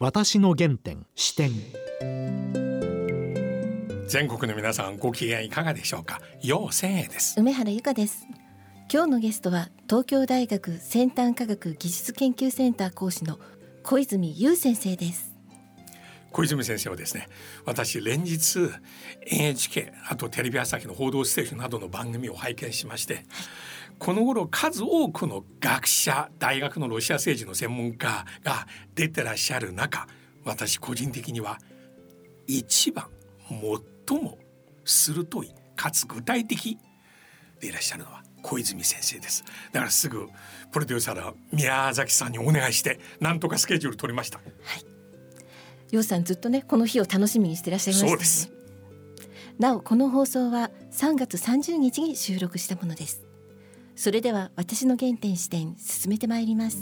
私の原点視点。全国の皆さんご機嫌いかがでしょうか？陽千恵です。梅原由香です。今日のゲストは東京大学先端科学技術研究センター講師の小泉優先生です小泉先生はですね私連日 NHK あとテレビ朝日の報道ステーションなどの番組を拝見しましてこの頃数多くの学者大学のロシア政治の専門家が出てらっしゃる中私個人的には一番最も鋭いかつ具体的でいらっしゃるのは小泉先生です。だからすぐプロデューサーの宮崎さんにお願いしてなんとかスケジュール取りました。はい。ようさんずっとねこの日を楽しみにしていらっしゃいました、ね、そうです。なおこの放送は3月30日に収録したものです。それでは私の原点視点進めてまいります。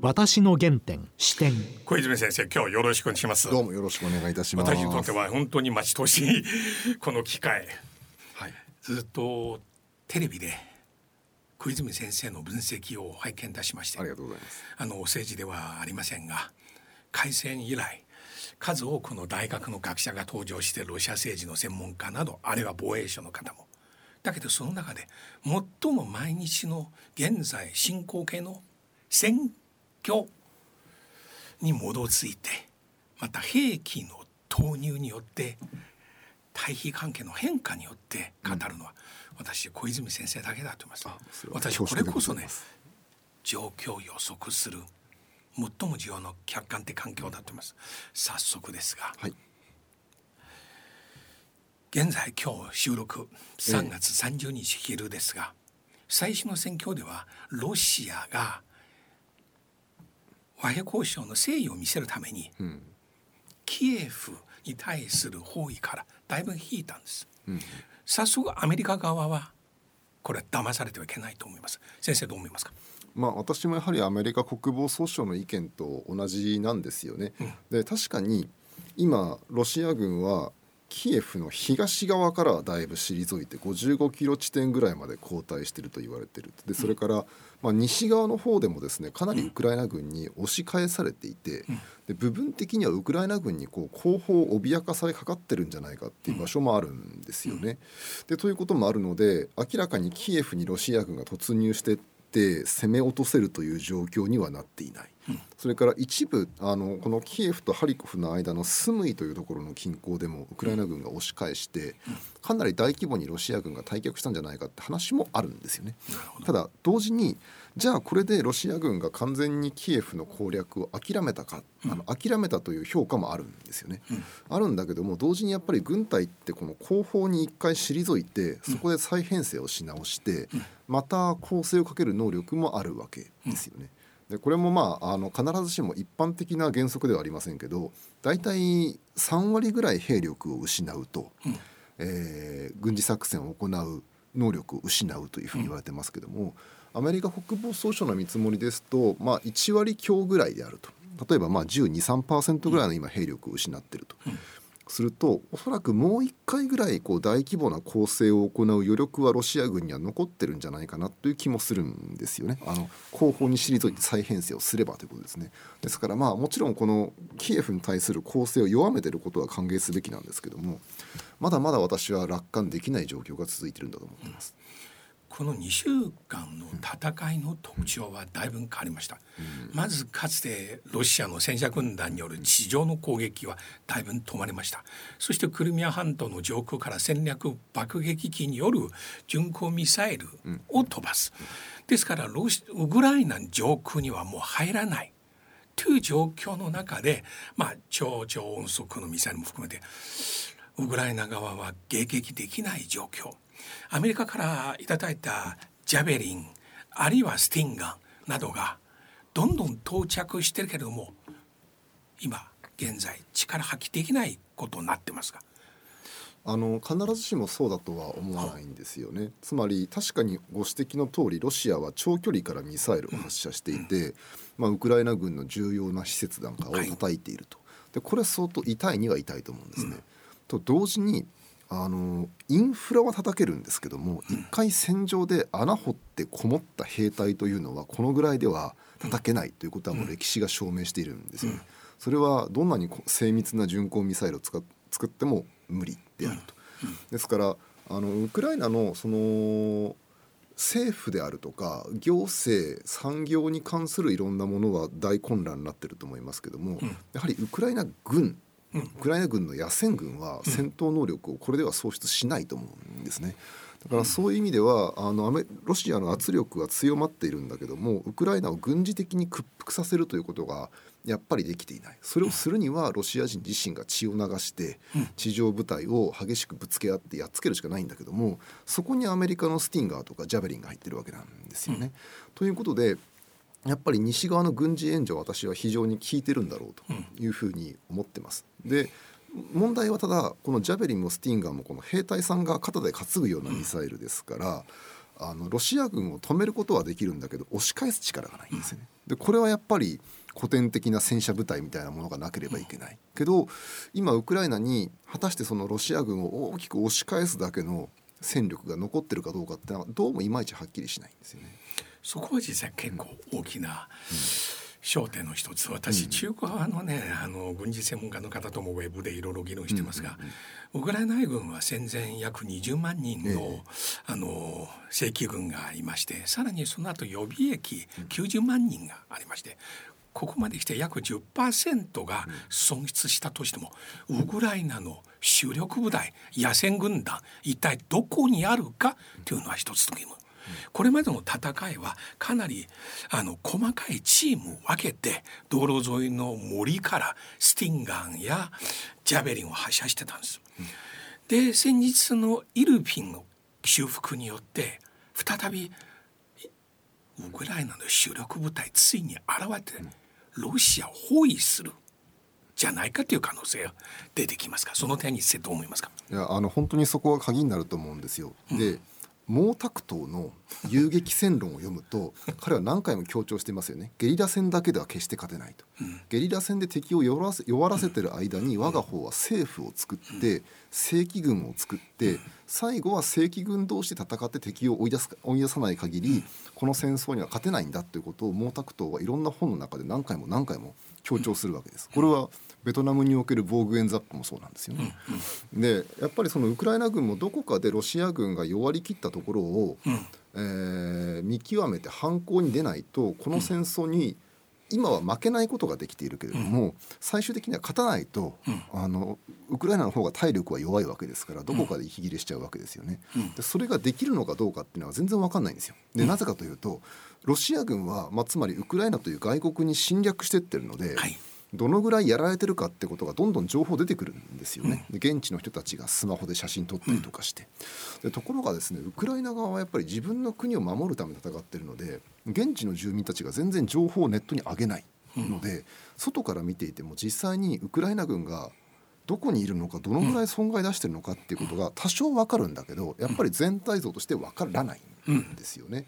私の原点視点。小泉先生今日よろしくお願いします。どうもよろしくお願いいたします。私にとっては本当に待ち遠しいこの機会、はい、ずっとテレビで小泉先生の分析を拝見いたしましてありがとうございます。あの政治ではありませんが開戦以来数多くの大学の学者が登場してロシア政治の専門家などあるいは防衛省の方もだけどその中で最も毎日の現在進行形の選挙に基づいてまた兵器の投入によって対比関係の変化によって語るのは、うん、私小泉先生だけだと思います。私これこそね状況を予測する最も重要な客観的環境だと思います。早速ですが、はい、現在今日収録3月30日昼ですが、ええ、最初の選挙ではロシアが和平交渉の誠意を見せるために、うん、キエフに対する包囲からだいぶ引いたんです、うん、早速アメリカ側はこれ騙されてはいけないと思います。先生どう思いますか？まあ、私もやはりアメリカ国防総省の意見と同じなんですよね。うん、で確かに今ロシア軍はキエフの東側からはだいぶ退いて55キロ地点ぐらいまで後退していると言われている。でそれから、まあ、西側の方でもですねかなりウクライナ軍に押し返されていてで部分的にはウクライナ軍にこう後方を脅かされかかってるんじゃないかっていう場所もあるんですよね。でということもあるので明らかにキエフにロシア軍が突入してって攻め落とせるという状況にはなっていない、うん、それから一部あのこのキエフとハリコフの間のスムイというところの近郊でもウクライナ軍が押し返して、かなり大規模にロシア軍が退却したんじゃないかって話もあるんですよね。ただ同時にじゃあこれでロシア軍が完全にキエフの攻略を諦めたか、あの諦めたという評価もあるんですよね、うん、あるんだけども同時にやっぱり軍隊ってこの後方に一回退いてそこで再編成をし直して、また攻勢をかける能力もあるわけですよね。でこれもまああの必ずしも一般的な原則ではありませんけど大体3割ぐらい兵力を失うと、うん、えー、軍事作戦を行う能力を失うというふうに言われてますけども、アメリカ国防総省の見積もりですと、まあ、1割強ぐらいであると例えばまあ1213%ぐらいの今兵力を失っていると。するとおそらくもう1回ぐらいこう大規模な攻勢を行う余力はロシア軍には残ってるんじゃないかなという気もするんですよね。あの後方に退いて再編成をすればということですね。ですからまあもちろんこのキエフに対する攻勢を弱めていることは歓迎すべきなんですけどもまだまだ私は楽観できない状況が続いているんだと思っています。この2週間の戦いの特徴はだいぶ変わりました、うん、まずかつてロシアの戦車軍団による地上の攻撃はだいぶ止まりました。そしてクリミア半島の上空から戦略爆撃機による巡航ミサイルを飛ばす、ですからロシウクライナ上空にはもう入らない。という状況の中でまあ超超音速のミサイルも含めてウクライナ側は迎撃できない状況アメリカからいただいたジャベリンあるいはスティンガンなどがどんどん到着してるけれども今現在力発揮できないことになってますがあの必ずしもそうだとは思わないんですよね。つまり確かにご指摘の通りロシアは長距離からミサイルを発射していて、うんうん、まあ、ウクライナ軍の重要な施設なんかを叩いていると。はい、でこれは相当痛いには痛いと思うんですね。うん、と同時にあのインフラは叩けるんですけども、一回戦場で穴掘ってこもった兵隊というのはこのぐらいでは叩けないということはもう歴史が証明しているんですよね。それはどんなに精密な巡航ミサイルを使作っても無理であると。ですからあのウクライナのその政府であるとか行政産業に関するいろんなものは大混乱になってると思いますけども、やはりウクライナ軍ウクライナ軍の野戦軍は戦闘能力をこれでは喪失しないと思うんですね。だからそういう意味ではあのアメロシアの圧力は強まっているんだけどもウクライナを軍事的に屈服させるということがやっぱりできていない。それをするにはロシア人自身が血を流して地上部隊を激しくぶつけ合ってやっつけるしかないんだけどもそこにアメリカのスティンガーとかジャベリンが入ってるわけなんですよね。ということでやっぱり西側の軍事援助は私は非常に効いてるんだろうというふうに思ってます。で問題はただこのジャベリンもスティンガーもこの兵隊さんが肩で担ぐようなミサイルですから、あのロシア軍を止めることはできるんだけど押し返す力がないんですよね。でこれはやっぱり古典的な戦車部隊みたいなものがなければいけないけど今ウクライナに果たしてそのロシア軍を大きく押し返すだけの戦力が残ってるかどうかってのはどうもいまいちはっきりしないんですよね。そこは実際結構大きな、焦点の一つ。私、中古派のねあの軍事専門家の方ともウェブでいろいろ議論してますが、ウクライナ軍は戦前約20万人のええ、あの正規軍がいましてさらにその後予備役90万人がありましてここまで来て約10%が損失したとしてもウクライナの主力部隊野戦軍団一体どこにあるかというのは一つの疑問。これまでの戦いはかなりあの細かいチームを分けて道路沿いの森からスティンガンやジャベリンを発射してたんです。で先日のイルピンの修復によって再びウクライナの主力部隊ついに現れてロシアを包囲するじゃないかという可能性が出てきますかその点についてどう思いますか？いやあの本当にそこが鍵になると思うんですよ。で、うん毛沢東の遊撃戦論を読むと 彼は何回も強調してますよね。ゲリラ戦だけでは決して勝てないと、うん、ゲリラ戦で敵を弱らせ弱らせてる間に我が方は政府を作って正規軍を作って最後は正規軍同士で戦って敵を追い出す追い出さない限りこの戦争には勝てないんだということを毛沢東はいろんな本の中で何回も何回も強調するわけです。これはベトナムにおける防具エンザップもそうなんですよね。でやっぱりそのウクライナ軍もどこかでロシア軍が弱りきったところを、うん、えー、見極めて反抗に出ないとこの戦争に、今は負けないことができているけれども、うん、最終的には勝たないと、うん、あのウクライナの方が体力は弱いわけですからどこかで息切れしちゃうわけですよね。うん、でそれができるのかどうかっていうのは全然わかんないんですよ。でなぜかというとロシア軍は、まあ、つまりウクライナという外国に侵略してってるので、はいどのぐらいやられてるかってことがどんどん情報出てくるんですよね、で現地の人たちがスマホで写真撮ったりとかして、でところがですねウクライナ側はやっぱり自分の国を守るために戦ってるので現地の住民たちが全然情報をネットに上げないので、外から見ていても実際にウクライナ軍がどこにいるのかどのぐらい損害出してるのかっていうことが多少分かるんだけどやっぱり全体像として分からないんですよね。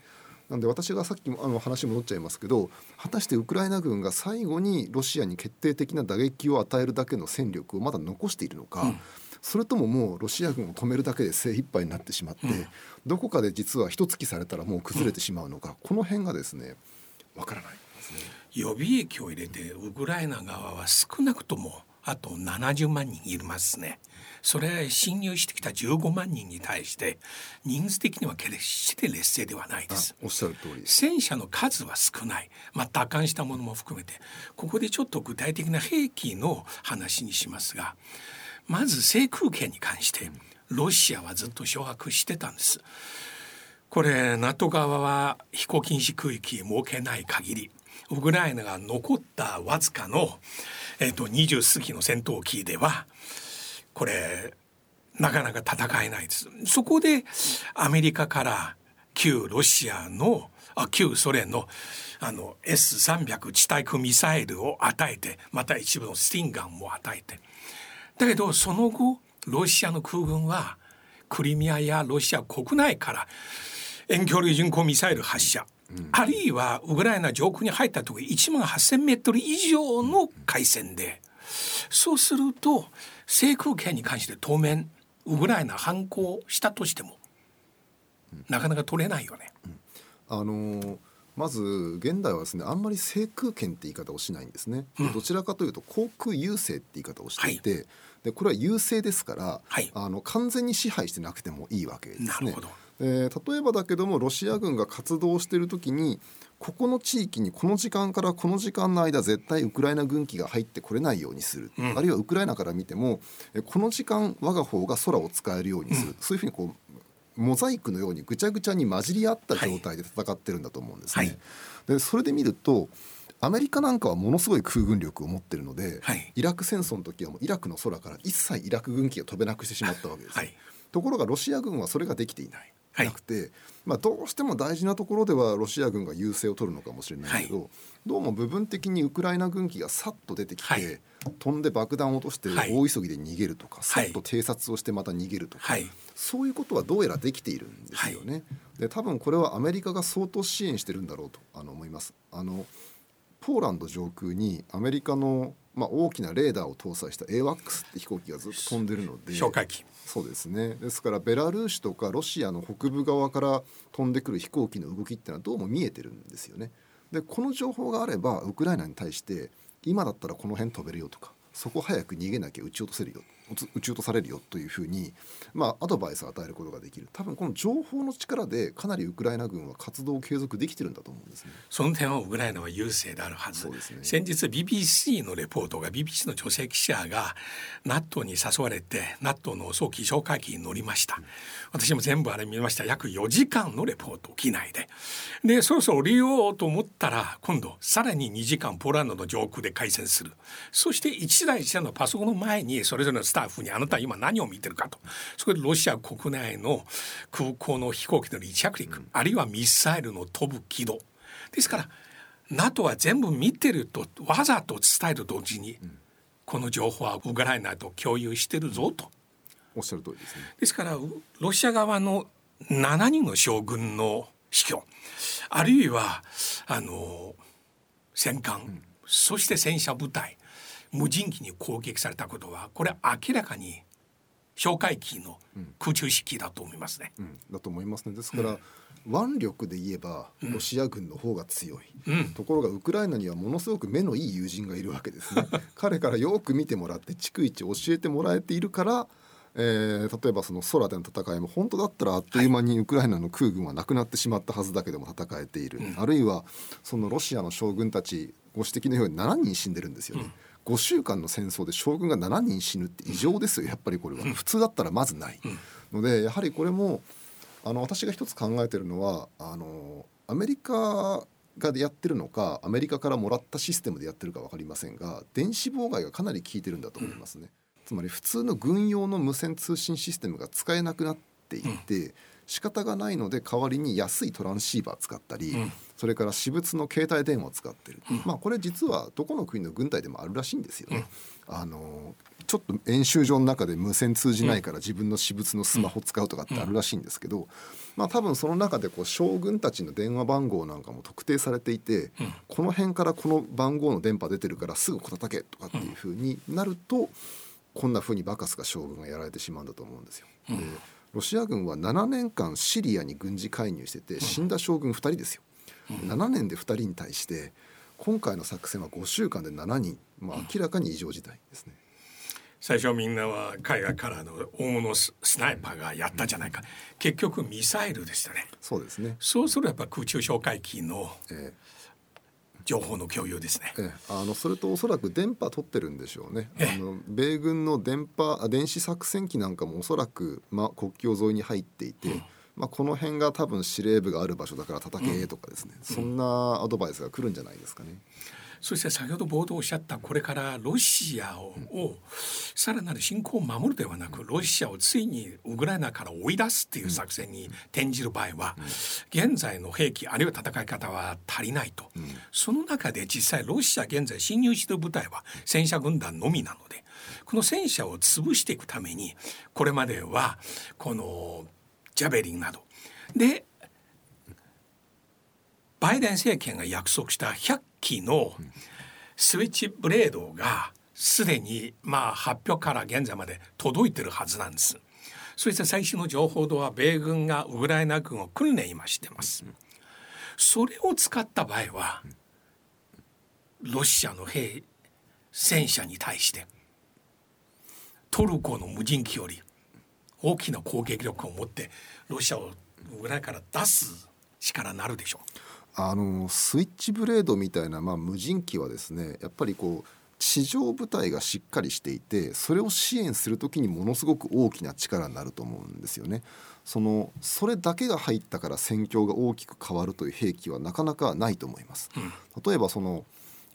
なんで私がさっきあの話戻っちゃいますけど果たしてウクライナ軍が最後にロシアに決定的な打撃を与えるだけの戦力をまだ残しているのか、うん、それとももうロシア軍を止めるだけで精一杯になってしまって、うん、どこかで実は一突きされたらもう崩れてしまうのか、この辺がですねわからないですね。予備役を入れてウクライナ側は少なくともあと70万人いますね。それ侵入してきた15万人に対して人数的には決して劣勢ではないです。おっしゃる通り。戦車の数は少ない、まあ、奪還したものも含めて。ここでちょっと具体的な兵器の話にしますがまず制空権に関してロシアはずっと掌握してたんです。これ NATO 側は飛行禁止区域設けない限りウクライナが残ったわずかの、えーと、と20過ぎの戦闘機ではこれなかなか戦えないです。そこでアメリカから旧ロシアのあ旧ソ連のあの S300 地対空ミサイルを与えてまた一部のスティンガンも与えて。だけどその後ロシアの空軍はクリミアやロシア国内から遠距離巡航ミサイル発射、うん、あるいはウクライナ上空に入った時1万8,000メートル以上の海戦で。そうすると制空権に関して当面ウクライナ反攻したとしても、なかなか取れないよね。あのーまず現代はですねあんまり制空権って言い方をしないんですね、うん、どちらかというと航空優勢って言い方をしていて、はい、でこれは優勢ですから、はい、あの完全に支配してなくてもいいわけですね。えー、例えばだけどもロシア軍が活動している時にここの地域にこの時間からこの時間の間絶対ウクライナ軍機が入ってこれないようにする、うん、あるいはウクライナから見てもこの時間我が方が空を使えるようにする、うん、そういうふうにこうモザイクのようにぐちゃぐちゃに混じり合った状態で戦ってるんだと思うんですね。はい、でそれで見るとアメリカなんかはものすごい空軍力を持ってるので、はい、イラク戦争の時はもうイラクの空から一切イラク軍機が飛べなくしてしまったわけです、はい、ところがロシア軍はそれができていない。なくて、まあ、どうしても大事なところではロシア軍が優勢を取るのかもしれないけど、はい、どうも部分的にウクライナ軍機がさっと出てきて、はい、飛んで爆弾を落として大急ぎで逃げるとか、さっと偵察をしてまた逃げるとか、そういうことはどうやらできているんですよね。で多分これはアメリカが相当支援してるんだろうとあの思います。あのポーランド上空にアメリカのまあ、大きなレーダーを搭載した AWACS って飛行機がずっと飛んでるので。哨戒機。そうですね。ですからベラルーシとかロシアの北部側から飛んでくる飛行機の動きっていうのはどうも見えてるんですよね。でこの情報があればウクライナに対して今だったらこの辺飛べるよとかそこ早く逃げなきゃ撃ち落とせるよ撃ち落とされるよというふうに、まあ、アドバイスを与えることができる。多分この情報の力でかなりウクライナ軍は活動を継続できてるんだと思うんですね。その点はウクライナは優勢であるはず、ね、先日 BBC のレポートが BBC の女性記者が NATO に誘われて NATO の早期哨戒機に乗りました、うん、私も全部あれ見ました。約4時間のレポート機内で。でそろそろ降りようと思ったら今度さらに2時間ポーランドの上空で回線する。そして1台1台のパソコンの前にそれぞれのスタッフにあなたは今何を見てるかと。そこでロシア国内の空港の飛行機の離着陸、うん、あるいはミサイルの飛ぶ軌道。ですから NATO は全部見てるとわざと伝えると同時に、うん、この情報はウクライナと共有してるぞと。おっしゃる通りですね。ですからロシア側の7人の将軍の死去あるいはあの戦艦、うん、そして戦車部隊無人機に攻撃されたことはこれ明らかに哨戒機の空中式だと思いますね。うん、だと思いますね。ですから、腕力で言えばロシア軍の方が強い、うん、ところがウクライナにはものすごく目のいい友人がいるわけですね。彼からよく見てもらって逐一教えてもらえているから、えー、例えばその空での戦いも本当だったらあっという間にウクライナの空軍はなくなってしまったはずだけども戦えている、うん、あるいはそのロシアの将軍たちご指摘のように7人死んでるんですよね。うん5週間の戦争で将軍が7人死ぬって異常ですよ。やっぱりこれは。普通だったらまずない。のでやはりこれもあの私が一つ考えてるのはあのアメリカがやってるのかアメリカからもらったシステムでやってるか分かりませんが電子妨害がかなり効いてるんだと思いますね。つまり普通の軍用の無線通信システムが使えなくなっていて、仕方がないので代わりに安いトランシーバー使ったり、うん、それから私物の携帯電話を使ってる、うん、まあこれ実はどこの国の軍隊でもあるらしいんですよね。うん、あのちょっと演習場の中で無線通じないから自分の私物のスマホ使うとかってあるらしいんですけど、まあ、多分その中でこう将軍たちの電話番号なんかも特定されていて、この辺からこの番号の電波出てるからすぐこたけとかっていうふうになると、こんなふうにバカスが将軍がやられてしまうんだと思うんですよ。でロシア軍は7年間シリアに軍事介入してて死んだ将軍2人ですよ。7年で2人に対して今回の作戦は5週間で7人、まあ、明らかに異常事態ですね。最初みんなは海外からの大物スナイパーがやったじゃないか、結局ミサイルでしたね。そうですね。そうするとやっぱ空中哨戒機の、ええ。情報の共有ですね。ええ、あのそれとおそらく電波取ってるんでしょうね。あの米軍の電波電子作戦機なんかもおそらくまあ国境沿いに入っていて。うんまあ、この辺が多分司令部がある場所だから叩けとかですね、うん、そんなアドバイスが来るんじゃないですかね。そして先ほど冒頭おっしゃったこれからロシアを,、をさらなる侵攻を守るではなくロシアをついにウクライナから追い出すっていう作戦に転じる場合は、現在の兵器あるいは戦い方は足りないと、その中で実際ロシア現在侵入している部隊は戦車軍団のみなのでこの戦車を潰していくためにこれまではこのジャベリンなどでバイデン政権が約束した100機のスイッチブレードがすでにまあ発表から現在まで届いてるはずなんです。そして最新の情報では米軍がウクライナ軍を訓練今してます。それを使った場合はロシアの兵戦車に対してトルコの無人機より大きな攻撃力を持ってロシアを裏から出す力になるでしょう。あのスイッチブレードみたいな、まあ、無人機はですねやっぱりこう地上部隊がしっかりしていてそれを支援する時にものすごく大きな力になると思うんですよね。そのそれだけが入ったから戦況が大きく変わるという兵器はなかなかないと思います。例えばその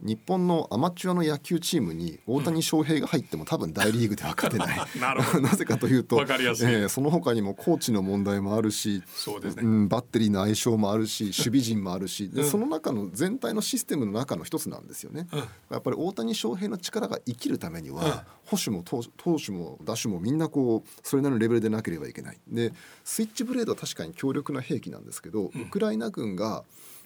日本のアマチュアの野球チームに大谷翔平が入っても多分大リーグでは勝てない。なぜかというと、えー、その他にもコーチの問題もあるしそうですね、うん、バッテリーの相性もあるし守備陣もあるしで、その中の全体のシステムの中の一つなんですよね。うん、やっぱり大谷翔平の力が生きるためには、保守も投手も打手もみんなこうそれなりのレベルでなければいけない。でスイッチブレードは確かに強力な兵器なんですけど、ウクライナ軍が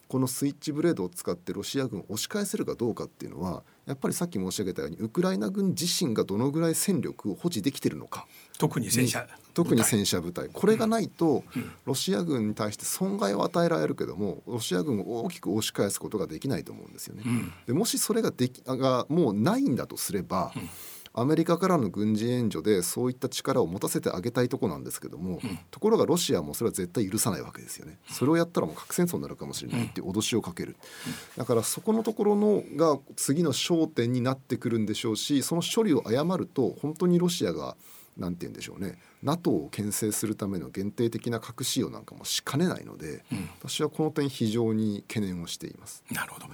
このスイッチブレードを使ってロシア軍を押し返せるかどうかっていうのはやっぱりさっき申し上げたようにウクライナ軍自身がどのぐらい戦力を保持できてるのか。特に戦車特に戦車部隊。これがないと、ロシア軍に対して損害を与えられるけどもロシア軍を大きく押し返すことができないと思うんですよね。でもしそれができがもうないんだとすれば、アメリカからの軍事援助でそういった力を持たせてあげたいとこなんですけども、うん、ところがロシアもそれは絶対許さないわけですよね。それをやったらもう核戦争になるかもしれないっていう脅しをかける。だからそこのところのが次の焦点になってくるんでしょうしその処理を誤ると本当にロシアが何て言うんでしょうね NATO を牽制するための限定的な核使用なんかもしかねないので、うん、私はこの点非常に懸念をしています。なるほど、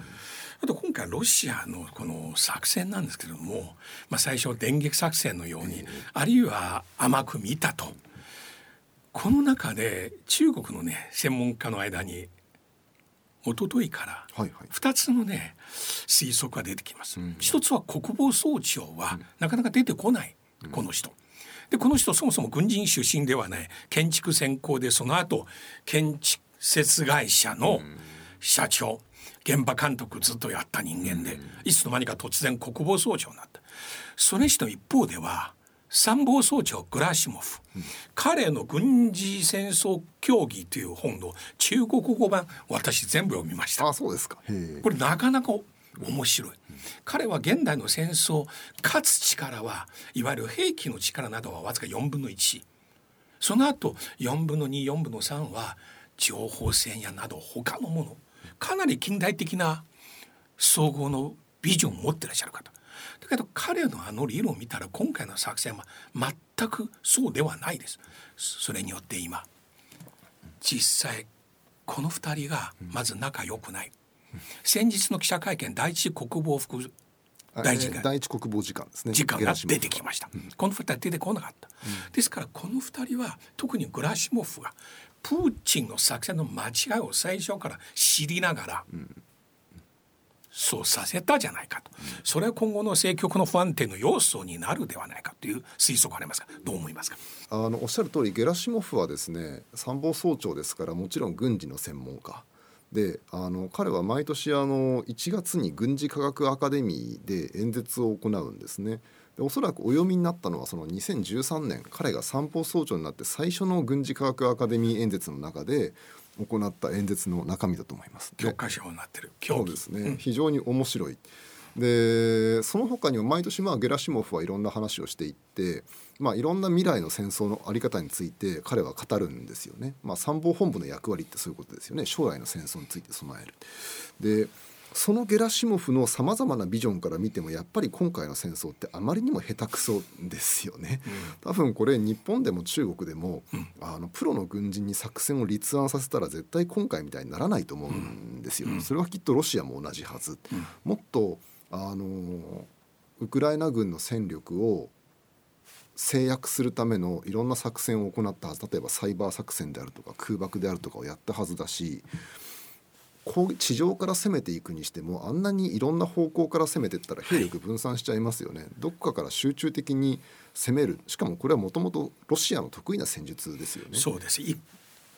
あと今回ロシアのこの作戦なんですけれども、まあ、最初電撃作戦のように、あるいは甘く見たと。この中で中国のね専門家の間に一昨日から2つのね推測が出てきます。一つは国防総長はなかなか出てこない、この人。でこの人そもそも軍人出身ではない。建築専攻でその後建築設会社の社長、現場監督ずっとやった人間で、いつの間にか突然国防総長になった。それ人一方では参謀総長グラシモフ、うん、彼の軍事戦争協議という本の中国語版私全部読みました。あそうですか。これなかなか面白い、彼は現代の戦争勝つ力はいわゆる兵器の力などはわずか4分の1その後4分の24分の3は情報戦やなど他のものかなり近代的な総合のビジョンを持ってらっしゃる方。だけど彼のあの理論を見たら今回の作戦は全くそうではないです。それによって今実際この2人がまず仲良くない、先日の記者会見第一国防副大臣が、第一国防次官ですね。次官が出てきました、うん、この2人は出てこなかった、うん、ですからこの2人は特にグラシモフがプーチンの作戦の間違いを最初から知りながら、そうさせたじゃないかと、それは今後の政局の不安定の要素になるではないかという推測がありますがどう思いますか？あのおっしゃる通りゲラシモフはですね参謀総長ですからもちろん軍事の専門家。であの彼は毎年あの1月に軍事科学アカデミーで演説を行うんですね。でおそらくお読みになったのはその2013年彼が参謀総長になって最初の軍事科学アカデミー演説の中で行った演説の中身だと思います。教科書になってるそうですね、うん、非常に面白い。でその他にも毎年まあゲラシモフはいろんな話をしていって、まあ、いろんな未来の戦争の在り方について彼は語るんですよね。まあ、参謀本部の役割ってそういうことですよね将来の戦争について備える。でそのゲラシモフのさまざまなビジョンから見てもやっぱり今回の戦争ってあまりにも下手くそですよね、うん、多分これ日本でも中国でも、うん、あのプロの軍人に作戦を立案させたら絶対今回みたいにならないと思うんですよ、うん、それはきっとロシアも同じはず、もっとあのウクライナ軍の戦力を制約するためのいろんな作戦を行ったはず。例えばサイバー作戦であるとか空爆であるとかをやったはずだし地上から攻めていくにしてもあんなにいろんな方向から攻めていったら兵力分散しちゃいますよね、はい、どっかから集中的に攻める。しかもこれはもともとロシアの得意な戦術ですよね。そうです。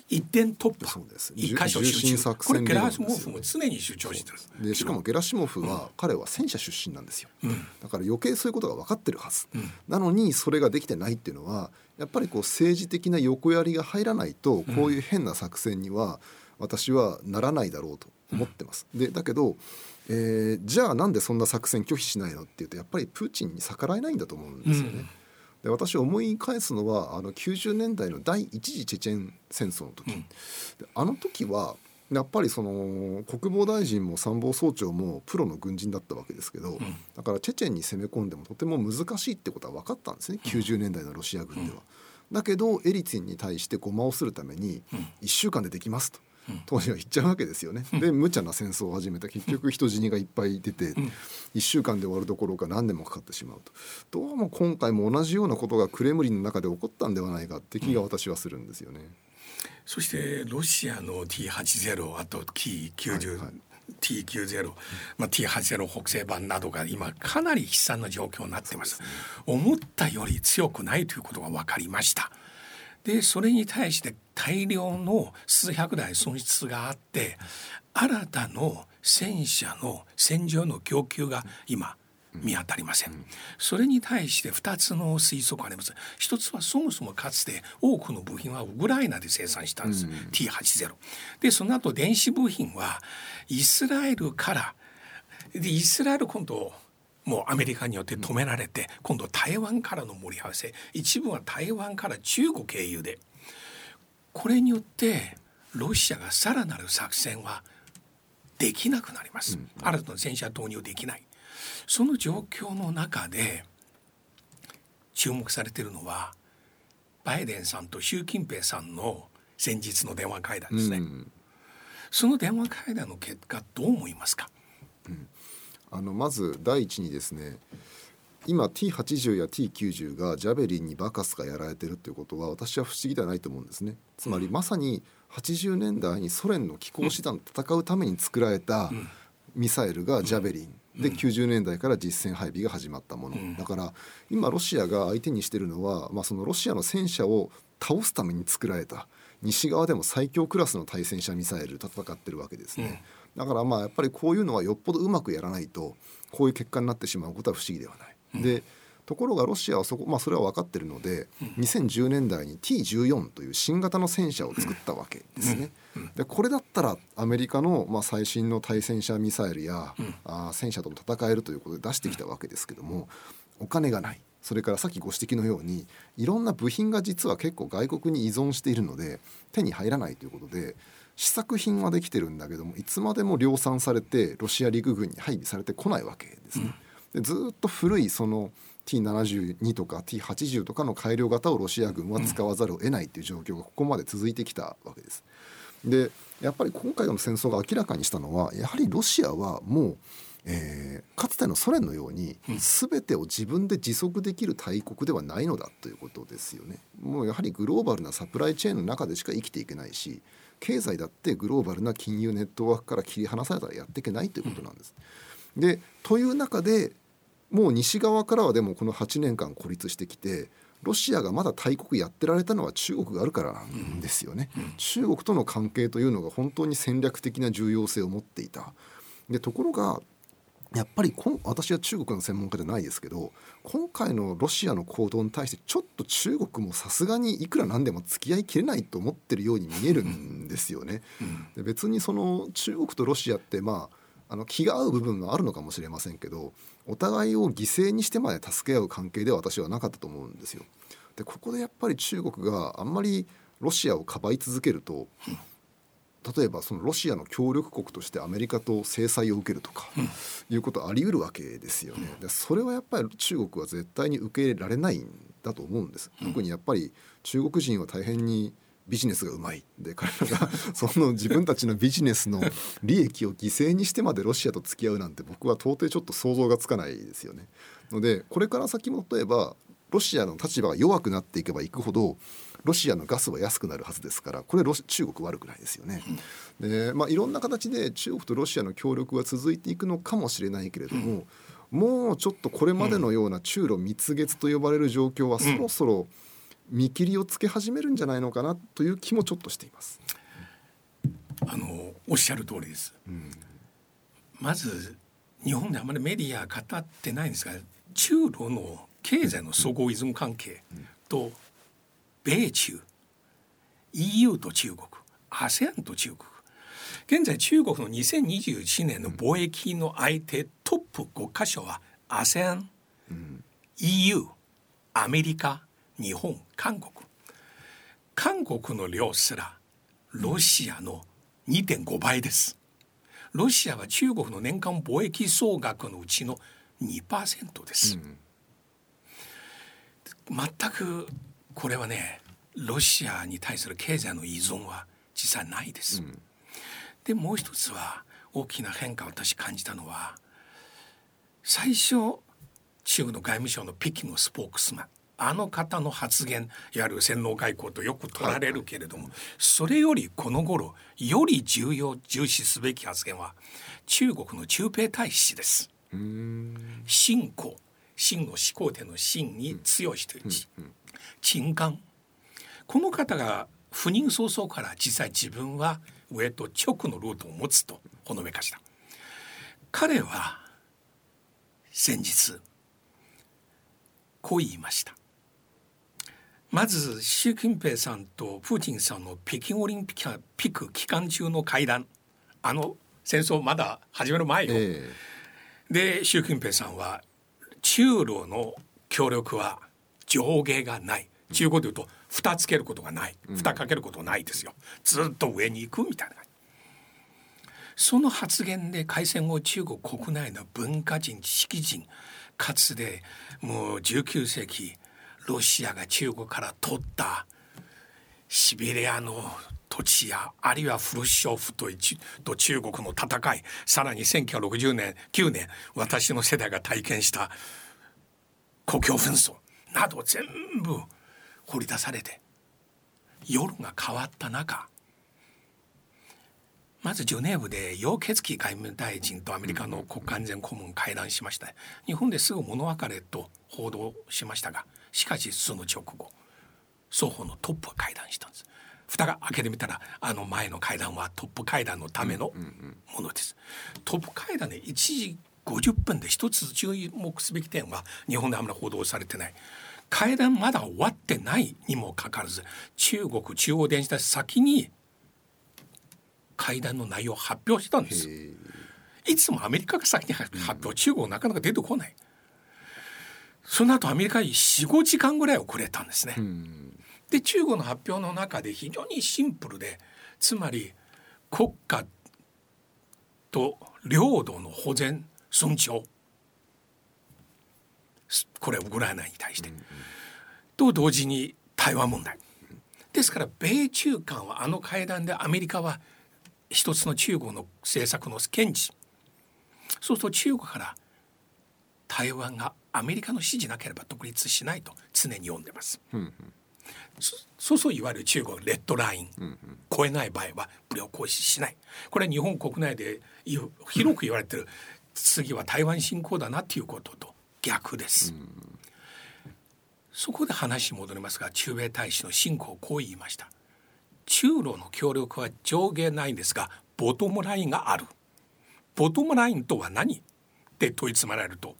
一点突破。そうです。一箇所重集中。これゲラシモフも常に主張してるでしかもゲラシモフは彼は戦車出身なんですよ、だから余計そういうことが分かってるはず、なのにそれができてないっていうのはやっぱりこう政治的な横やりが入らないとこういう変な作戦には私はならないだろうと思ってます。でだけど、えーじゃあなんでそんな作戦拒否しないのっていうとやっぱりプーチンに逆らえないんだと思うんですよね。で私思い返すのはあの90年代の第一次チェチェン戦争の時、であの時はやっぱりその国防大臣も参謀総長もプロの軍人だったわけですけど、だからチェチェンに攻め込んでもとても難しいってことは分かったんですね90年代のロシア軍では。だけどエリツィンに対してごまをするために1週間でできますと。当時は言っちゃうわけですよね。で無茶な戦争を始めた。結局人死にがいっぱい出て1週間で終わるどころか何年もかかってしまうと。どうも今回も同じようなことがクレムリンの中で起こったんではないかって気が私はするんですよね。そしてロシアの T80 あと T90、はいはい。T90、まあ、T80 北西版などが今かなり悲惨な状況になってます。思ったより強くないということが分かりましたでそれに対して大量の数百台損失があって新たの戦車の戦場の供給が今見当たりません、それに対して2つの推測があります。一つはそもそもかつて多くの部品はウクライナで生産したんです、T80 でその後電子部品はイスラエルからでイスラエル今度もうアメリカによって止められて、今度台湾からの盛り合わせ。一部は台湾から中国経由で。これによってロシアがさらなる作戦はできなくなります、新たな戦車投入できない。その状況の中で注目されているのはバイデンさんと習近平さんの先日の電話会談ですね、うん。その電話会談の結果どう思いますか？あのまず第一にですね今 T80 や T90 がジャベリンにバカスがやられてるっていうことは私は不思議ではないと思うんですね。つまりまさに80年代にソ連の機構師団と戦うために作られたミサイルがジャベリン。で90年代から実戦配備が始まったもの。だから今ロシアが相手にしてるのは、まあ、そのロシアの戦車を倒すために作られた。西側でも最強クラスの対戦車ミサイルと戦ってるわけですね、だからまあやっぱりこういうのはよっぽどうまくやらないとこういう結果になってしまうことは不思議ではない。でところがロシアはそこ、まあ、それは分かってるので、2010年代に T14 という新型の戦車を作ったわけですね。でこれだったらアメリカの、まあ、最新の対戦車ミサイルや、あー戦車とも戦えるということで出してきたわけですけどもお金がない。それからさっきご指摘のようにいろんな部品が実は結構外国に依存しているので手に入らないということで試作品はできてるんだけどもいつまでも量産されてロシア陸軍に配備されてこないわけですね。でずーっと古いその T72 とか T80 とかの改良型をロシア軍は使わざるを得ないという状況がここまで続いてきたわけです。でやっぱり今回の戦争が明らかにしたのはやはりロシアはもう、えーかつてのソ連のように全てを自分で自足できる大国ではないのだということですよね。もうやはりグローバルなサプライチェーンの中でしか生きていけないし経済だってグローバルな金融ネットワークから切り離されたらやっていけないということなんです。でという中でもう西側からはでもこの8年間孤立してきてロシアがまだ大国やってられたのは中国があるからなんですよね。中国との関係というのが本当に戦略的な重要性を持っていた。でところがやっぱりこん私は中国の専門家じゃないですけど今回のロシアの行動に対してちょっと中国もさすがにいくらなんでも付き合いきれないと思ってるように見えるんですよね。で別にその中国とロシアってまああの気が合う部分はあるのかもしれませんけどお互いを犠牲にしてまで助け合う関係では私はなかったと思うんですよ。でここでやっぱり中国があんまりロシアをかばい続けると例えばそのロシアの協力国としてアメリカと制裁を受けるとかいうことあり得るわけですよね。でそれはやっぱり中国は絶対に受け入れられないんだと思うんです。特にやっぱり中国人は大変にビジネスがうまいで彼らが その自分たちのビジネスの利益を犠牲にしてまでロシアと付き合うなんて僕は到底ちょっと想像がつかないですよね。のでこれから先も例えばロシアの立場が弱くなっていけばいくほどロシアのガスは安くなるはずですからこれロシ中国悪くないですよね。でまあいろんな形で中国とロシアの協力は続いていくのかもしれないけれども、もうちょっとこれまでのような中ロ蜜月と呼ばれる状況はそろそろ見切りをつけ始めるんじゃないのかなという気もちょっとしています。あのおっしゃる通りです。うん、まず日本であまりメディア語ってないんですが中ロの経済の相互依存関係と米中 EU と中国 ASEAN と中国。現在中国の2021年の貿易の相手トップ5カ所は ASEAN、うん、EU アメリカ日本韓国。韓国の量すらロシアの2.5倍です。ロシアは中国の年間貿易総額のうちの2%です、うん、全くこれはねロシアに対する経済の依存は実際ないです、うん、でもう一つは大きな変化を私感じたのは最初中国の外務省の北京のスポークスマンあの方の発言いわゆる洗脳外交とよく取られるけれども、はい、それよりこの頃より重要重視すべき発言は中国の駐米大使です。信仰真の始皇帝の真に強しという字鎮官この方が赴任早々から実際自分は上と直のルートを持つとほのめかした。彼は先日こう言いました。まず習近平さんとプーチンさんの北京オリンピック期間中の会談。あの戦争まだ始める前よ、えー、で習近平さんは中ロの協力は上下がない。中国でいうと蓋つけることがない。蓋かけることないですよ、ずっと上に行くみたいなその発言で開戦後中国国内の文化人知識人かつてもう19世紀ロシアが中国から取ったシベリアの土地やあるいはフルショフとと中国の戦いさらに1960年9年私の世代が体験した故郷紛争。など全部掘り出されて夜が変わった中まずジュネーブで楊潔樹外務大臣とアメリカの国家安全顧問会談しました。日本ですぐ物別れと報道しましたがしかしその直後双方のトップが会談したんです。蓋が開けてみたらあの前の会談はトップ会談のためのものです、トップ会談で1時50分で一つ注目すべき点は日本であんまり報道されてない。会談まだ終わってないにもかかわらず中国中央電子台先に会談の内容を発表したんです。いつもアメリカが先に発表、中国なかなか出てこない。その後アメリカに45時間ぐらい遅れたんですね。で中国の発表の中で非常にシンプルでつまり国家と領土の保全尊重。これウクライナに対して、と同時に台湾問題。ですから米中間はあの会談でアメリカは一つの中国の政策の堅持。そうすると中国から台湾がアメリカの指示なければ独立しないと常に読んでます。うんうん、そうそういわゆる中国レッドライン、うんうん、超えない場合は武力行使しない。これは日本国内で広く言われてる次は台湾侵攻だなっていうことと逆です。うん、そこで話戻りますが中米大使の侵攻こう言いました。中ロの協力は上限ないんですがボトムラインがある。ボトムラインとは何？って問い詰められると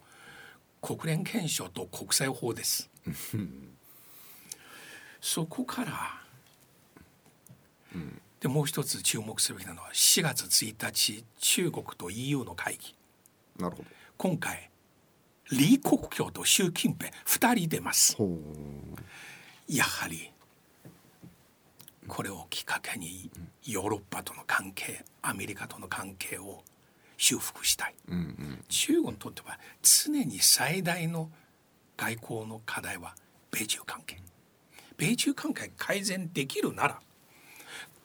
国連憲章と国際法ですそこから、うん、でもう一つ注目すべきなのは4月1日中国と EU の会議なるほど。今回李克強と習近平2人出ます。やはりこれをきっかけにヨーロッパとの関係アメリカとの関係を修復したい、うんうん、中国にとっては常に最大の外交の課題は米中関係。米中関係改善できるなら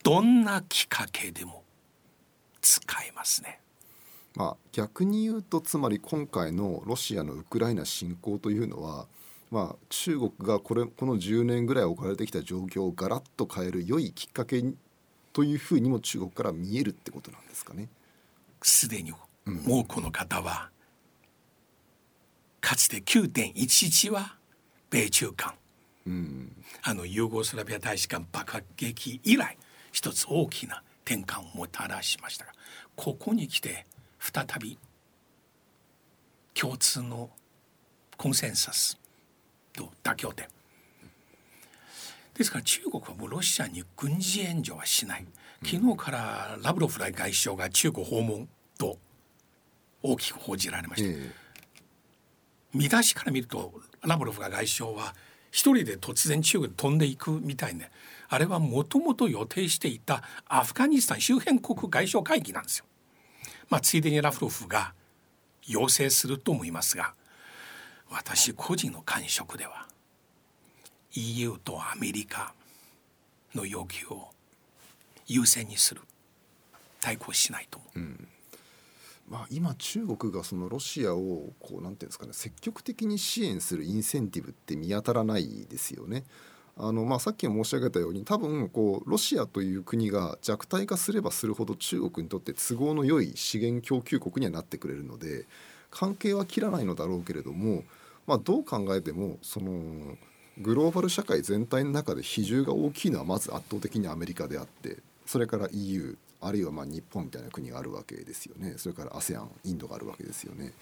どんなきっかけでも使えますね。まあ、逆に言うとつまり今回のロシアのウクライナ侵攻というのは、まあ、中国がこれこの10年ぐらい置かれてきた状況をガラッと変える良いきっかけというふうにも中国から見えるってことなんですかね。すでにもうこの方はかつて9.11は米中間。うん。あのユーゴスラビア大使館爆撃以来一つ大きな転換をもたらしましたがここに来て再び共通のコンセンサスと妥協点。ですから中国はもうロシアに軍事援助はしない。昨日からラブロフ外相が中国訪問と大きく報じられました、え見出しから見るとラブロフが外相は一人で突然中国に飛んでいくみたいね。あれはもともと予定していたアフガニスタン周辺国外相会議なんですよ。まあ、ついでにラブロフが要請すると思いますが私個人の感触では EU とアメリカの要求を優先にする対抗しないと思う。まあ、今中国がそのロシアをこうなんていうんですかね積極的に支援するインセンティブって見当たらないですよね。あのまあ、さっき申し上げたように多分こうロシアという国が弱体化すればするほど中国にとって都合の良い資源供給国にはなってくれるので関係は切らないのだろうけれども、まあ、どう考えてもそのグローバル社会全体の中で比重が大きいのはまず圧倒的にアメリカであってそれから EU あるいはま日本みたいな国があるわけですよね。それから ASEAN インドがあるわけですよね。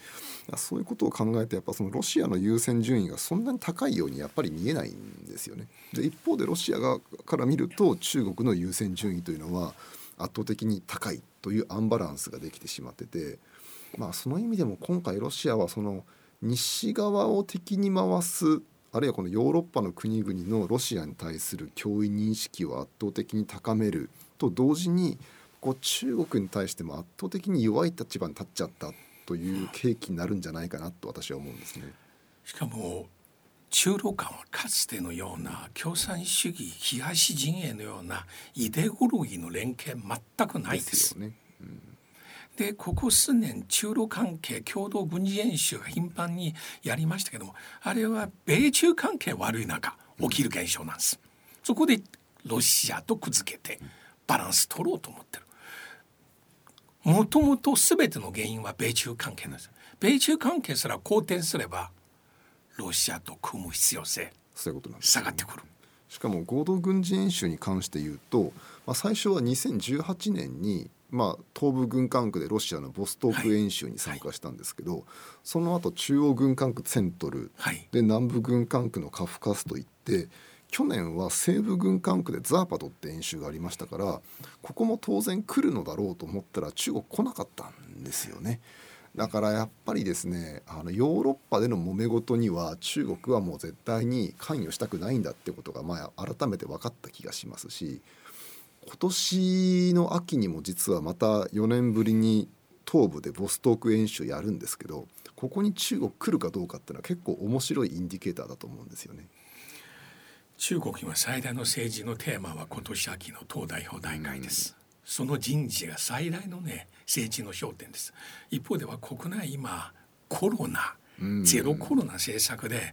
そういうことを考えてやっぱそのロシアの優先順位がそんなに高いようにやっぱり見えないんですよね。で一方でロシア側から見ると中国の優先順位というのは圧倒的に高いというアンバランスができてしまっててまあその意味でも今回ロシアはその西側を敵に回すあるいはこのヨーロッパの国々のロシアに対する脅威認識を圧倒的に高めると同時にこう中国に対しても圧倒的に弱い立場に立っちゃったという契機になるんじゃないかなと私は思うんですね。しかも中ロ間はかつてのような共産主義東陣営のようなイデオロギーの連携全くないです。よね。でここ数年中ロ関係共同軍事演習が頻繁にやりましたけどもあれは米中関係悪い中起きる現象なんです。そこでロシアとくっつけてバランス取ろうと思ってる。もともと全ての原因は米中関係なんです。米中関係すら好転すればロシアと組む必要性そういうことなんです、下がってくる。しかも合同軍事演習に関して言うと、まあ、最初は2018年に、まあ、東部軍管区でロシアのボストーク演習に参加したんですけど、その後中央軍管区セントルはいで南部軍管区のカフカスといって去年は西部軍管区でザーパトって演習がありましたからここも当然来るのだろうと思ったら中国来なかったんですよね。だからやっぱりですねあのヨーロッパでの揉め事には中国はもう絶対に関与したくないんだってことがまあ改めて分かった気がしますし今年の秋にも実はまた4年ぶりに東部でボストーク演習やるんですけどここに中国来るかどうかっていうのは結構面白いインディケーターだと思うんですよね。中国には最大の政治のテーマは今年秋の党代表大会です。その人事が最大のね政治の焦点です。一方では国内今コロナうんゼロコロナ政策で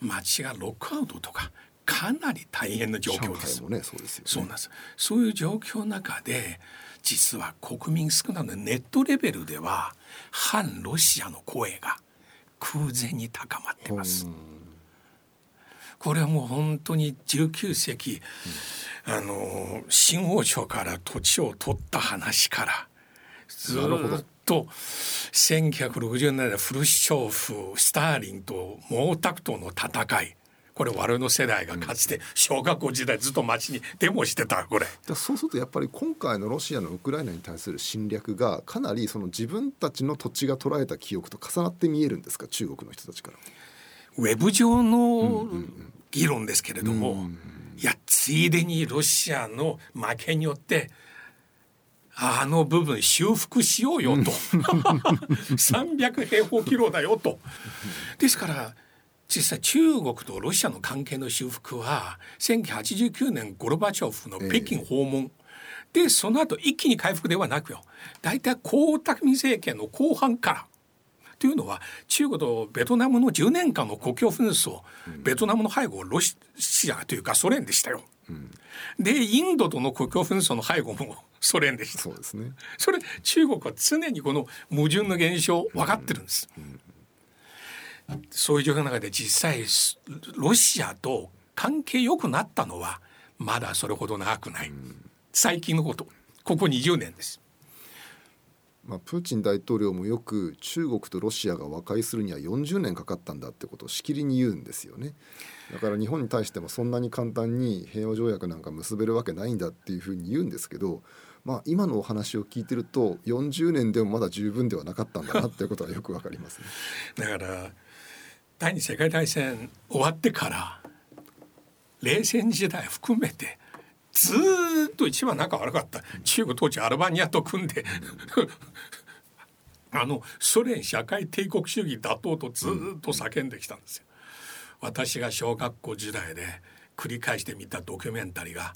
街がロックアウトとかかなり大変な状況ですねそうですよね。そうなんです。そういう状況の中で実は国民少なくともネットレベルでは反ロシアの声が空前に高まってます。これはもう本当に19世紀、あの新王朝から土地を取った話からずっと1960年代フルシチョーフスターリンと毛沢東の戦いこれ我々の世代がかつて小学校時代ずっと街にデモしてたこれ。そうするとやっぱり今回のロシアのウクライナに対する侵略がかなりその自分たちの土地が捉えた記憶と重なって見えるんですか？中国の人たちから。ウェブ上の議論ですけれども、いやついでにロシアの負けによってあの部分修復しようよと。300平方キロだよと。ですから実際中国とロシアの関係の修復は1989年ゴルバチョフの北京訪問、でその後一気に回復ではなくよ。大体江沢民政権の後半からというのは中国とベトナムの10年間の国境紛争、ベトナムの背後はロシアというかソ連でしたよ。でインドとの国境紛争の背後もソ連でした。そうですね。それ中国は常にこの矛盾の現象分かってるんです。そういう状況の中で実際ロシアと関係良くなったのはまだそれほど長くない、最近のことここ20年ですまあ、プーチン大統領もよく中国とロシアが和解するには40年かかったんだってことをしきりに言うんですよねだから日本に対してもそんなに簡単に平和条約なんか結べるわけないんだっていうふうに言うんですけど、まあ、今のお話を聞いてると40年でもまだ十分ではなかったんだなっていうことがよくわかりますね。だから第二次世界大戦終わってから冷戦時代含めてずっと一番仲悪かった。中国当時アルバニアと組んで。あのソ連社会帝国主義打倒とずっと叫んできたんですよ。私が小学校時代で繰り返して見たドキュメンタリーが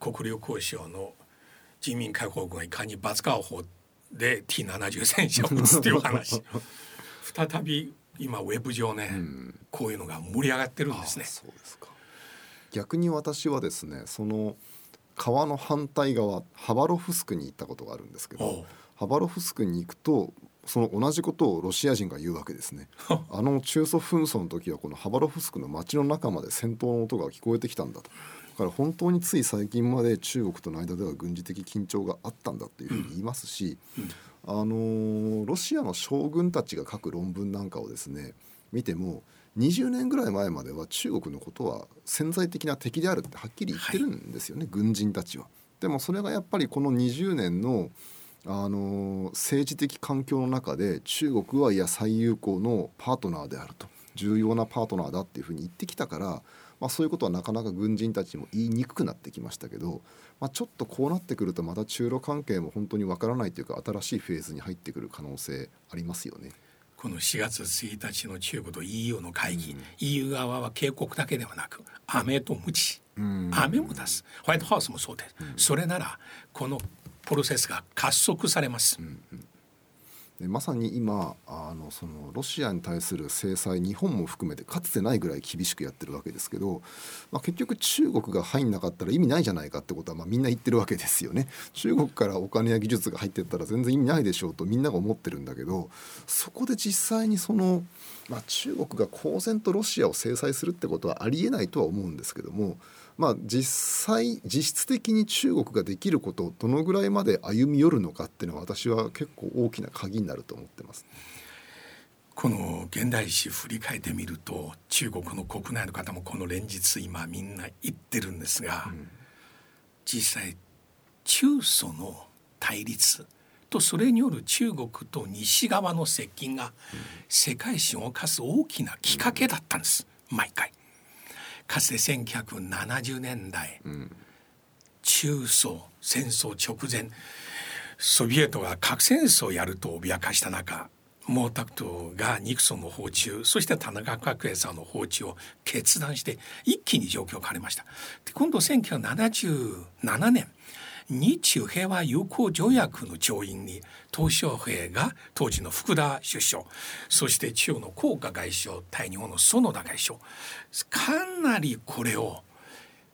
国領交渉の人民解放軍がいかにバズカー砲で T70 戦車を撃つっていう話。再び今ウェブ上ね、こういうのが盛り上がってるんですね。そうですか逆に私はですねその川の反対側ハバロフスクに行ったことがあるんですけどハバロフスクに行くとその同じことをロシア人が言うわけですね。あの中ソ紛争の時はこのハバロフスクの街の中まで戦闘の音が聞こえてきたんだと。だから本当につい最近まで中国との間では軍事的緊張があったんだっていうふうに言いますし、あのーロシアの将軍たちが書く論文なんかをですね見ても20年ぐらい前までは中国のことは潜在的な敵であるってはっきり言ってるんですよね、軍人たちは。でもそれがやっぱりこの20年のあのー政治的環境の中で中国はいや最有効のパートナーであると重要なパートナーだっていうふうに言ってきたから、まあ、そういうことはなかなか軍人たちも言いにくくなってきましたけど、まあ、ちょっとこうなってくるとまた中ロ関係も本当にわからないというか新しいフェーズに入ってくる可能性ありますよね。この4月1日の中国と EU の会議、EU 側は警告だけではなく雨と無知、雨も出す。ホワイトハウスもそうです、それならこのプロセスが加速されます、でまさに今あのそのロシアに対する制裁日本も含めてかつてないぐらい厳しくやってるわけですけど、まあ、結局中国が入んなかったら意味ないじゃないかってことはまあみんな言ってるわけですよね。中国からお金や技術が入ってったら全然意味ないでしょうとみんなが思ってるんだけどそこで実際にその、まあ、中国が公然とロシアを制裁するってことはありえないとは思うんですけどもまあ、実際実質的に中国ができることをどのぐらいまで歩み寄るのかっていうのは私は結構大きな鍵になると思ってます。この現代史振り返ってみると中国の国内の方もこの連日今みんな言ってるんですが、実際中ソの対立とそれによる中国と西側の接近が世界史を動かす大きなきっかけだったんです毎回。かつて1970年代、中ソ戦争直前ソビエトが核戦争をやると脅かした中毛沢東がニクソンの訪中そして田中角栄さんの訪中を決断して一気に状況を変わりました。今度1977年日中平和友好条約の調印に鄧小平が当時の福田首相そして中国の黄華外相対日本の園田外相かなりこれを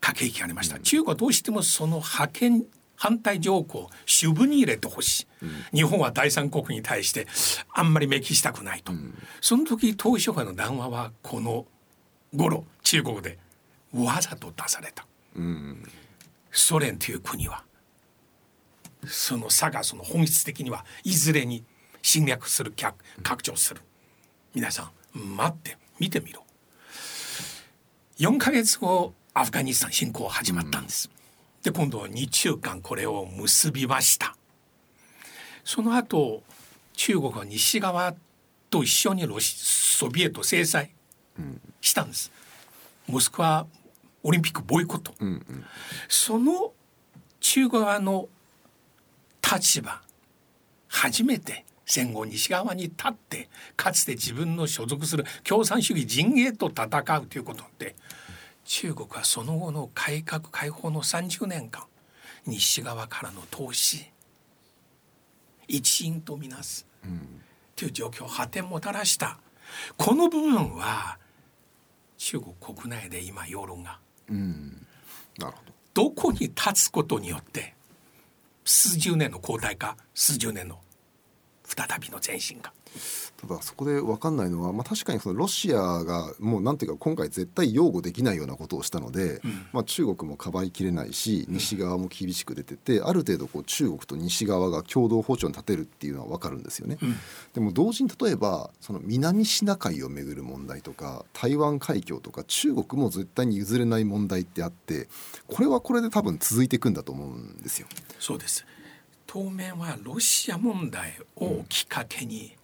駆け引きがありました、中国はどうしてもその派遣反対条項を主文に入れてほしい、日本は第三国に対してあんまり明記したくないと、その時鄧小平の談話はこの頃中国でわざと出された、ソ連という国はその差がその本質的にはいずれに侵略する拡拡張する。皆さん待って見てみろ。4ヶ月後アフガニスタン侵攻始まったんです、で今度日中間これを結びました。その後中国は西側と一緒にロシソビエト制裁したんです、モスクワオリンピックボイコット、その中国側の立場。初めて戦後西側に立ってかつて自分の所属する共産主義陣営と戦うということで中国はその後の改革開放の30年間西側からの投資一員とみなす、という状況発展もたらした。この部分は中国国内で今世論がなるほど。どこに立つことによって数十年の交代か数十年の再びの前進か。ただそこで分かんないのは、まあ、確かにそのロシアがもうなんていうか今回絶対擁護できないようなことをしたので、うん、まあ、中国もかばいきれないし西側も厳しく出てて、ある程度こう中国と西側が共同歩調に立てるっていうのは分かるんですよね。うん、でも同時に例えばその南シナ海をめぐる問題とか台湾海峡とか中国も絶対に譲れない問題ってあってこれはこれで多分続いていくんだと思うんですよ。そうです当面はロシア問題をきっかけに、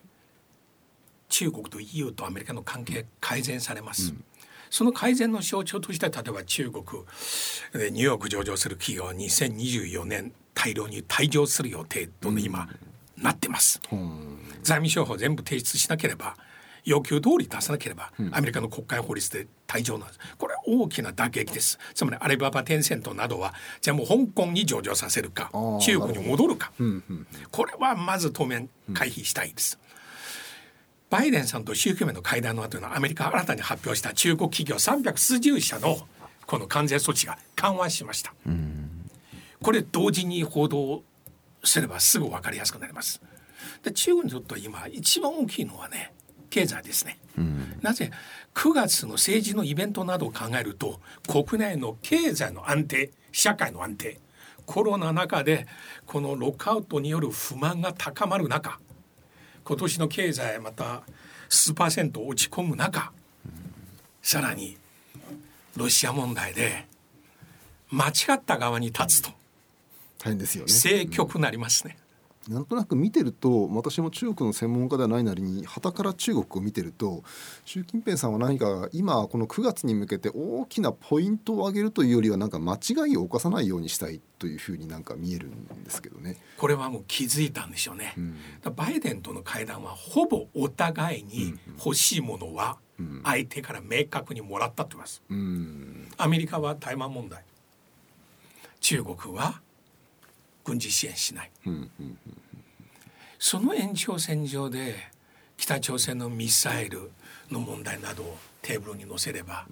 中国と EU とアメリカの関係改善されます。うん、その改善の象徴として例えば中国でニューヨーク上場する企業は2024年大量に退場する予定と今、なってます。財務省法全部提出しなければ要求通り出さなければ、アメリカの国会法律で退場なんです。これは大きな打撃です。つまりアリババテンセントなどはじゃあもう香港に上場させるか中国に戻るか、これはまず当面回避したいです。バイデンさんと習近平の会談の後のアメリカ新たに発表した中国企業300数十社のこの関税措置が緩和しました。これ同時に報道すればすぐ分かりやすくなります。で中国にとっては今一番大きいのはね経済ですね、うん、なぜ9月の政治のイベントなどを考えると国内の経済の安定社会の安定コロナ中でこのロックアウトによる不満が高まる中今年の経済また数パーセント落ち込む中さらにロシア問題で間違った側に立つと。大変ですよね。政局なりますね、なんとなく見てると私も中国の専門家ではないなりに旗から中国を見てると習近平さんは何か今この9月に向けて大きなポイントを上げるというよりはなんか間違いを犯さないようにしたいというふうになんか見えるんですけどね。これはもう気づいたんでしょうね。うん、バイデンとの会談はほぼお互いに欲しいものは相手から明確にもらったと言います。うん、アメリカは台湾問題中国は軍事支援しない、その延長線上で北朝鮮のミサイルの問題などをテーブルに載せれば、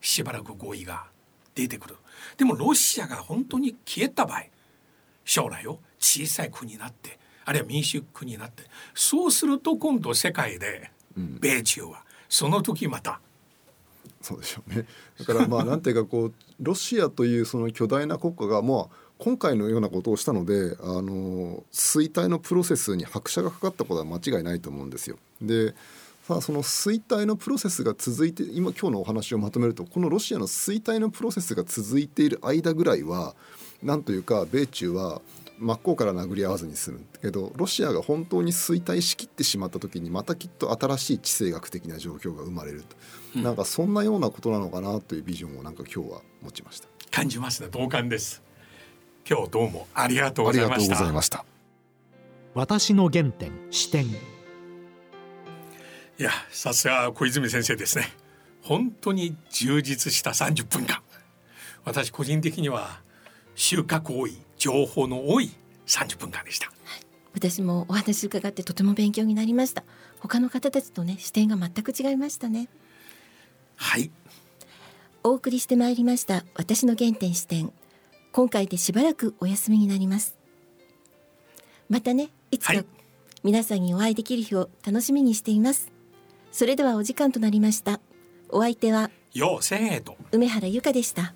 しばらく合意が出てくる。でもロシアが本当に消えた場合将来を小さい国になってあるいは民主国になってそうすると今度世界で米中はその時またそうでしょうね。だからまあなんていうかこうロシアというその巨大な国家がもう今回のようなことをしたのであの衰退のプロセスに拍車がかかったことは間違いないと思うんですよ。でさあその衰退のプロセスが続いて今今日のお話をまとめるとこのロシアの衰退のプロセスが続いている間ぐらいはなんというか米中は真っ向から殴り合わずに済む。けどロシアが本当に衰退しきってしまった時にまたきっと新しい地政学的な状況が生まれると、うん、なんかそんなようなことなのかなというビジョンをなんか今日は持ちました。感じますね同感です今日どうもありがとうございました。私の原点視点いやさすが小泉先生ですね。本当に充実した30分間私個人的には収穫多い情報の多い30分間でした、はい、私もお話伺ってとても勉強になりました。他の方たちとね視点が全く違いましたね。はい。お送りしてまいりました私の原点視点今回でしばらくお休みになります。またねいつか皆さんにお会いできる日を楽しみにしています。それではお時間となりました。お相手はよせ梅原由香でした